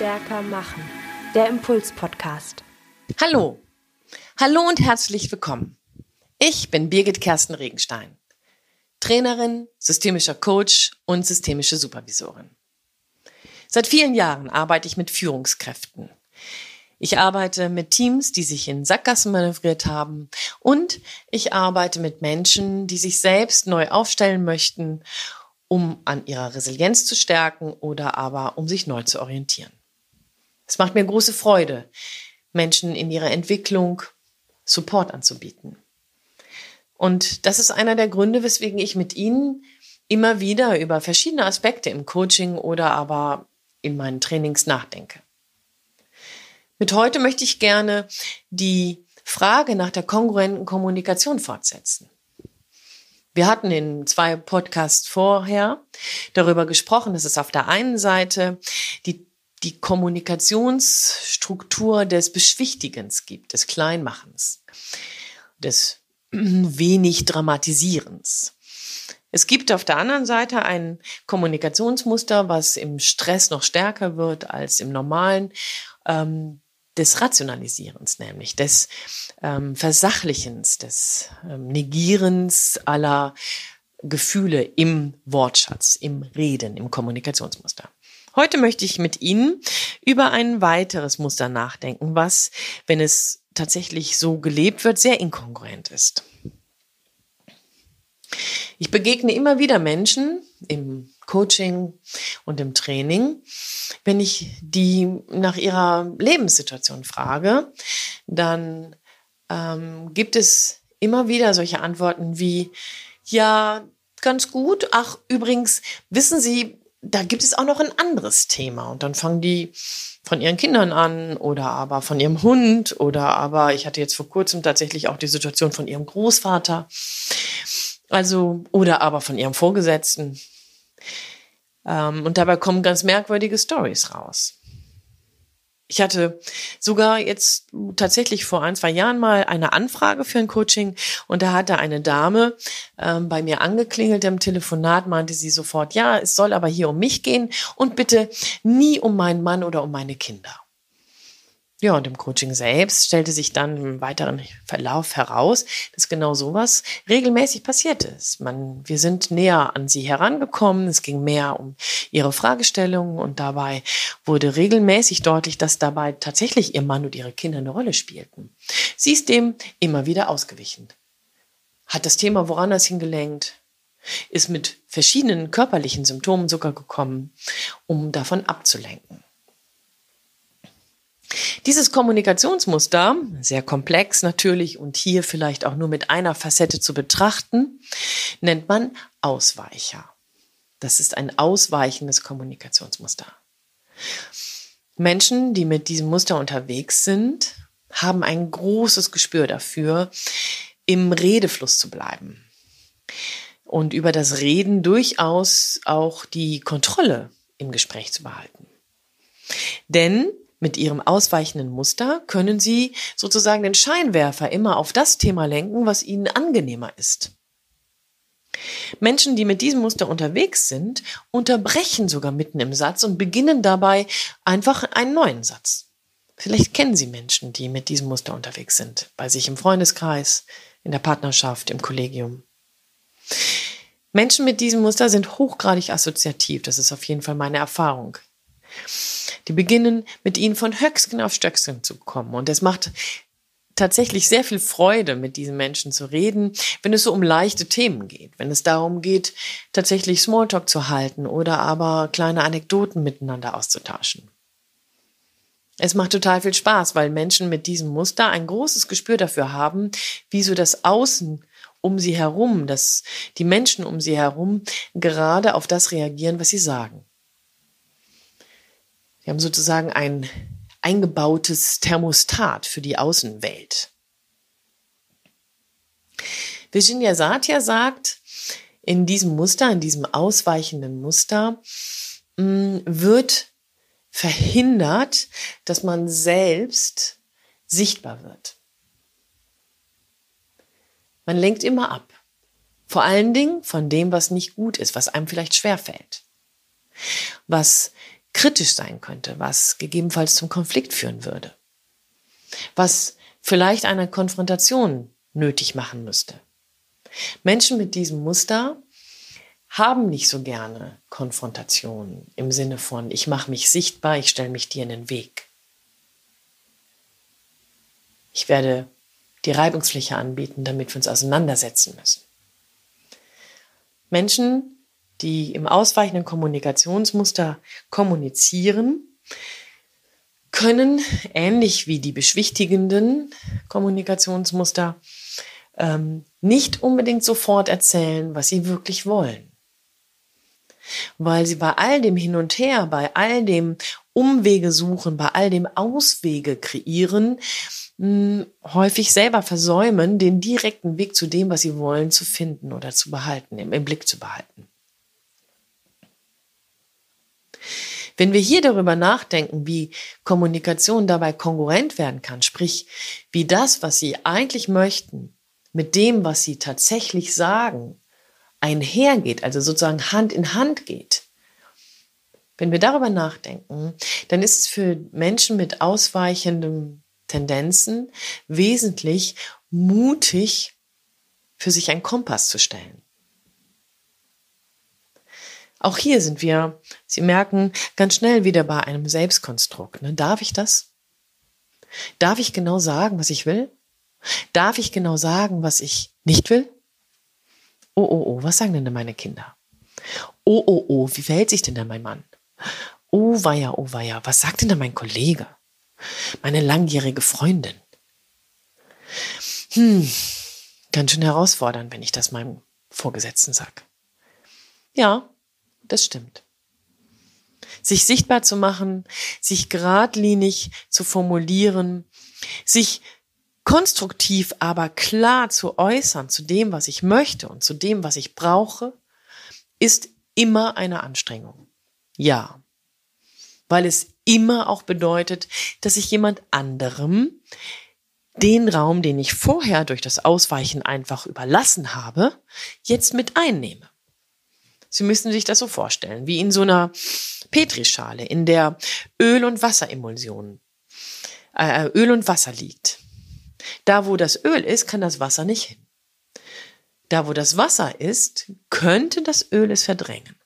stärker machen. Der Impuls-Podcast. Hallo. Hallo und herzlich willkommen. Ich bin Birgit Kersten Regenstein. Trainerin, systemischer Coach und systemische Supervisorin. Seit vielen Jahren arbeite ich mit Führungskräften. Ich arbeite mit Teams, die sich in Sackgassen manövriert haben und ich arbeite mit Menschen, die sich selbst neu aufstellen möchten um an ihrer Resilienz zu stärken oder aber um sich neu zu orientieren. Es macht mir große Freude, Menschen in ihrer Entwicklung Support anzubieten. Und das ist einer der Gründe, weswegen ich mit Ihnen immer wieder über verschiedene Aspekte im Coaching oder aber in meinen Trainings nachdenke. Mit heute möchte ich gerne die Frage nach der kongruenten Kommunikation fortsetzen. Wir hatten in zwei Podcasts vorher darüber gesprochen, dass es auf der einen Seite die, die Kommunikationsstruktur des Beschwichtigens gibt, des Kleinmachens, des wenig Dramatisierens. Es gibt auf der anderen Seite ein Kommunikationsmuster, was im Stress noch stärker wird als im normalen, ähm, des Rationalisierens, nämlich des ähm, Versachlichens, des ähm, Negierens aller Gefühle im Wortschatz, im Reden, im Kommunikationsmuster. Heute möchte ich mit Ihnen über ein weiteres Muster nachdenken, was, wenn es tatsächlich so gelebt wird, sehr inkongruent ist. Ich begegne immer wieder Menschen im Coaching und im Training, wenn ich die nach ihrer Lebenssituation frage, dann ähm, gibt es immer wieder solche Antworten wie, ja, ganz gut. Ach, übrigens, wissen Sie, da gibt es auch noch ein anderes Thema. Und dann fangen die von ihren Kindern an oder aber von ihrem Hund oder aber ich hatte jetzt vor kurzem tatsächlich auch die Situation von ihrem Großvater. Also, oder aber von ihrem Vorgesetzten. Ähm, und dabei kommen ganz merkwürdige Stories raus. Ich hatte sogar jetzt tatsächlich vor ein, zwei Jahren mal eine Anfrage für ein Coaching und da hatte eine Dame ähm, bei mir angeklingelt im Telefonat, meinte sie sofort, ja, es soll aber hier um mich gehen und bitte nie um meinen Mann oder um meine Kinder. Ja, und im Coaching selbst stellte sich dann im weiteren Verlauf heraus, dass genau sowas regelmäßig passiert ist. Man, wir sind näher an sie herangekommen, es ging mehr um ihre Fragestellungen und dabei wurde regelmäßig deutlich, dass dabei tatsächlich ihr Mann und ihre Kinder eine Rolle spielten. Sie ist dem immer wieder ausgewichen. Hat das Thema woanders hingelenkt, ist mit verschiedenen körperlichen Symptomen sogar gekommen, um davon abzulenken. Dieses Kommunikationsmuster, sehr komplex natürlich und hier vielleicht auch nur mit einer Facette zu betrachten, nennt man Ausweicher. Das ist ein ausweichendes Kommunikationsmuster. Menschen, die mit diesem Muster unterwegs sind, haben ein großes Gespür dafür, im Redefluss zu bleiben und über das Reden durchaus auch die Kontrolle im Gespräch zu behalten. Denn mit ihrem ausweichenden Muster können sie sozusagen den Scheinwerfer immer auf das Thema lenken, was ihnen angenehmer ist. Menschen, die mit diesem Muster unterwegs sind, unterbrechen sogar mitten im Satz und beginnen dabei einfach einen neuen Satz. Vielleicht kennen Sie Menschen, die mit diesem Muster unterwegs sind, bei sich im Freundeskreis, in der Partnerschaft, im Kollegium. Menschen mit diesem Muster sind hochgradig assoziativ, das ist auf jeden Fall meine Erfahrung. Die beginnen mit ihnen von Höcksken auf Stöcksken zu kommen. Und es macht tatsächlich sehr viel Freude, mit diesen Menschen zu reden, wenn es so um leichte Themen geht, wenn es darum geht, tatsächlich Smalltalk zu halten oder aber kleine Anekdoten miteinander auszutauschen. Es macht total viel Spaß, weil Menschen mit diesem Muster ein großes Gespür dafür haben, wie so das Außen um sie herum, dass die Menschen um sie herum gerade auf das reagieren, was sie sagen. Wir haben sozusagen ein eingebautes Thermostat für die Außenwelt. Virginia Satya sagt, in diesem Muster, in diesem ausweichenden Muster, mm, wird verhindert, dass man selbst sichtbar wird. Man lenkt immer ab. Vor allen Dingen von dem, was nicht gut ist, was einem vielleicht schwerfällt. Was kritisch sein könnte, was gegebenenfalls zum Konflikt führen würde, was vielleicht eine Konfrontation nötig machen müsste. Menschen mit diesem Muster haben nicht so gerne Konfrontation im Sinne von, ich mache mich sichtbar, ich stelle mich dir in den Weg. Ich werde die Reibungsfläche anbieten, damit wir uns auseinandersetzen müssen. Menschen, die im ausweichenden Kommunikationsmuster kommunizieren, können, ähnlich wie die beschwichtigenden Kommunikationsmuster, ähm, nicht unbedingt sofort erzählen, was sie wirklich wollen. Weil sie bei all dem Hin und Her, bei all dem Umwege suchen, bei all dem Auswege kreieren, mh, häufig selber versäumen, den direkten Weg zu dem, was sie wollen, zu finden oder zu behalten, im, im Blick zu behalten. Wenn wir hier darüber nachdenken, wie Kommunikation dabei kongruent werden kann, sprich, wie das, was Sie eigentlich möchten, mit dem, was Sie tatsächlich sagen, einhergeht, also sozusagen Hand in Hand geht. Wenn wir darüber nachdenken, dann ist es für Menschen mit ausweichenden Tendenzen wesentlich mutig, für sich einen Kompass zu stellen. Auch hier sind wir, Sie merken, ganz schnell wieder bei einem Selbstkonstrukt. Ne? Darf ich das? Darf ich genau sagen, was ich will? Darf ich genau sagen, was ich nicht will? Oh, oh, oh, was sagen denn da meine Kinder? Oh, oh, oh, wie verhält sich denn da mein Mann? Oh, weia, oh, weia, was sagt denn da mein Kollege? Meine langjährige Freundin? Hm, ganz schön herausfordernd, wenn ich das meinem Vorgesetzten sag. Ja, das stimmt. Sich sichtbar zu machen, sich geradlinig zu formulieren, sich konstruktiv aber klar zu äußern zu dem, was ich möchte und zu dem, was ich brauche, ist immer eine Anstrengung. Ja, weil es immer auch bedeutet, dass ich jemand anderem den Raum, den ich vorher durch das Ausweichen einfach überlassen habe, jetzt mit einnehme. Sie müssen sich das so vorstellen, wie in so einer Petrischale, in der Öl- und Wasserimulsion, äh, Öl und Wasser liegt. Da, wo das Öl ist, kann das Wasser nicht hin. Da, wo das Wasser ist, könnte das Öl es verdrängen.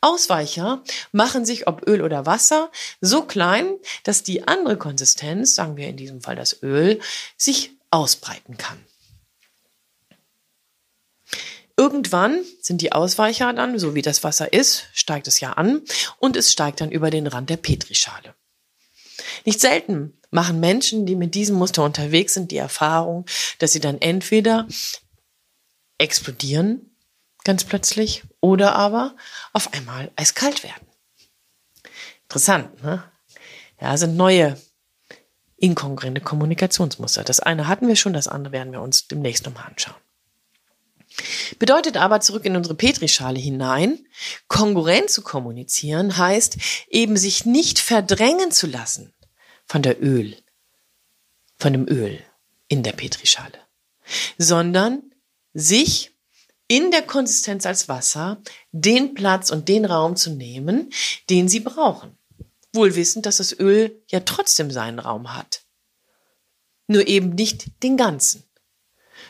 Ausweicher machen sich, ob Öl oder Wasser, so klein, dass die andere Konsistenz, sagen wir in diesem Fall das Öl, sich ausbreiten kann. Irgendwann sind die Ausweicher dann, so wie das Wasser ist, steigt es ja an und es steigt dann über den Rand der Petrischale. Nicht selten machen Menschen, die mit diesem Muster unterwegs sind, die Erfahrung, dass sie dann entweder explodieren, ganz plötzlich, oder aber auf einmal eiskalt werden. Interessant, ne? Ja, sind neue inkongruente Kommunikationsmuster. Das eine hatten wir schon, das andere werden wir uns demnächst nochmal anschauen. Bedeutet aber zurück in unsere Petrischale hinein, kongruent zu kommunizieren heißt eben sich nicht verdrängen zu lassen von der Öl, von dem Öl in der Petrischale, sondern sich in der Konsistenz als Wasser den Platz und den Raum zu nehmen, den sie brauchen. Wohl wissend, dass das Öl ja trotzdem seinen Raum hat. Nur eben nicht den ganzen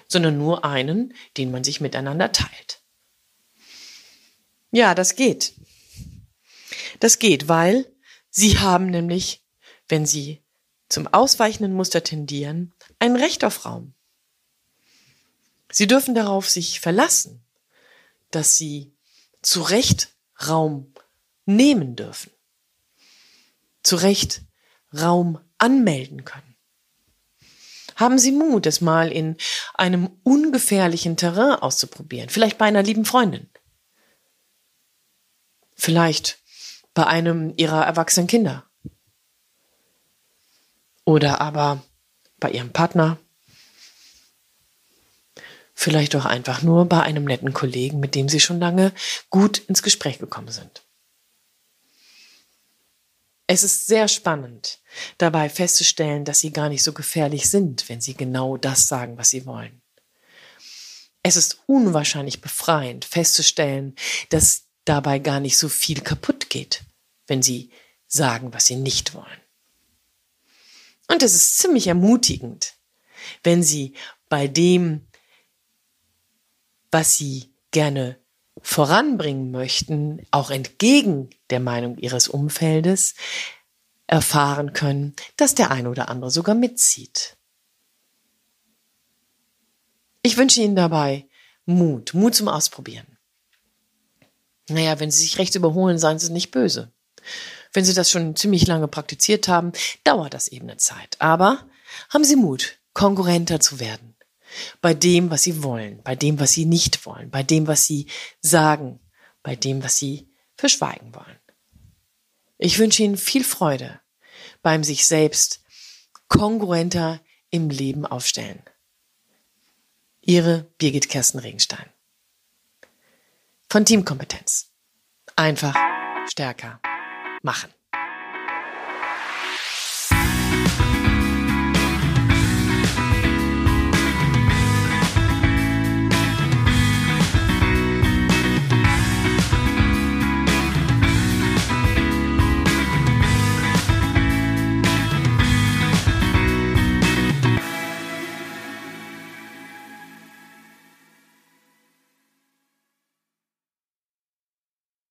sondern nur einen, den man sich miteinander teilt. Ja, das geht. Das geht, weil sie haben nämlich, wenn sie zum ausweichenden Muster tendieren, ein Recht auf Raum. Sie dürfen darauf sich verlassen, dass sie zu Recht Raum nehmen dürfen, zu Recht Raum anmelden können. Haben Sie Mut, es mal in einem ungefährlichen Terrain auszuprobieren. Vielleicht bei einer lieben Freundin. Vielleicht bei einem Ihrer erwachsenen Kinder. Oder aber bei Ihrem Partner. Vielleicht auch einfach nur bei einem netten Kollegen, mit dem Sie schon lange gut ins Gespräch gekommen sind. Es ist sehr spannend, dabei festzustellen, dass sie gar nicht so gefährlich sind, wenn sie genau das sagen, was sie wollen. Es ist unwahrscheinlich befreiend festzustellen, dass dabei gar nicht so viel kaputt geht, wenn sie sagen, was sie nicht wollen. Und es ist ziemlich ermutigend, wenn sie bei dem, was sie gerne voranbringen möchten, auch entgegen der Meinung ihres Umfeldes, erfahren können, dass der eine oder andere sogar mitzieht. Ich wünsche Ihnen dabei Mut, Mut zum Ausprobieren. Naja, wenn Sie sich rechts überholen, seien Sie nicht böse. Wenn Sie das schon ziemlich lange praktiziert haben, dauert das eben eine Zeit. Aber haben Sie Mut, konkurrenter zu werden. Bei dem, was Sie wollen, bei dem, was Sie nicht wollen, bei dem, was Sie sagen, bei dem, was Sie verschweigen wollen. Ich wünsche Ihnen viel Freude beim sich selbst kongruenter im Leben aufstellen. Ihre Birgit Kersten Regenstein. Von Teamkompetenz. Einfach stärker machen.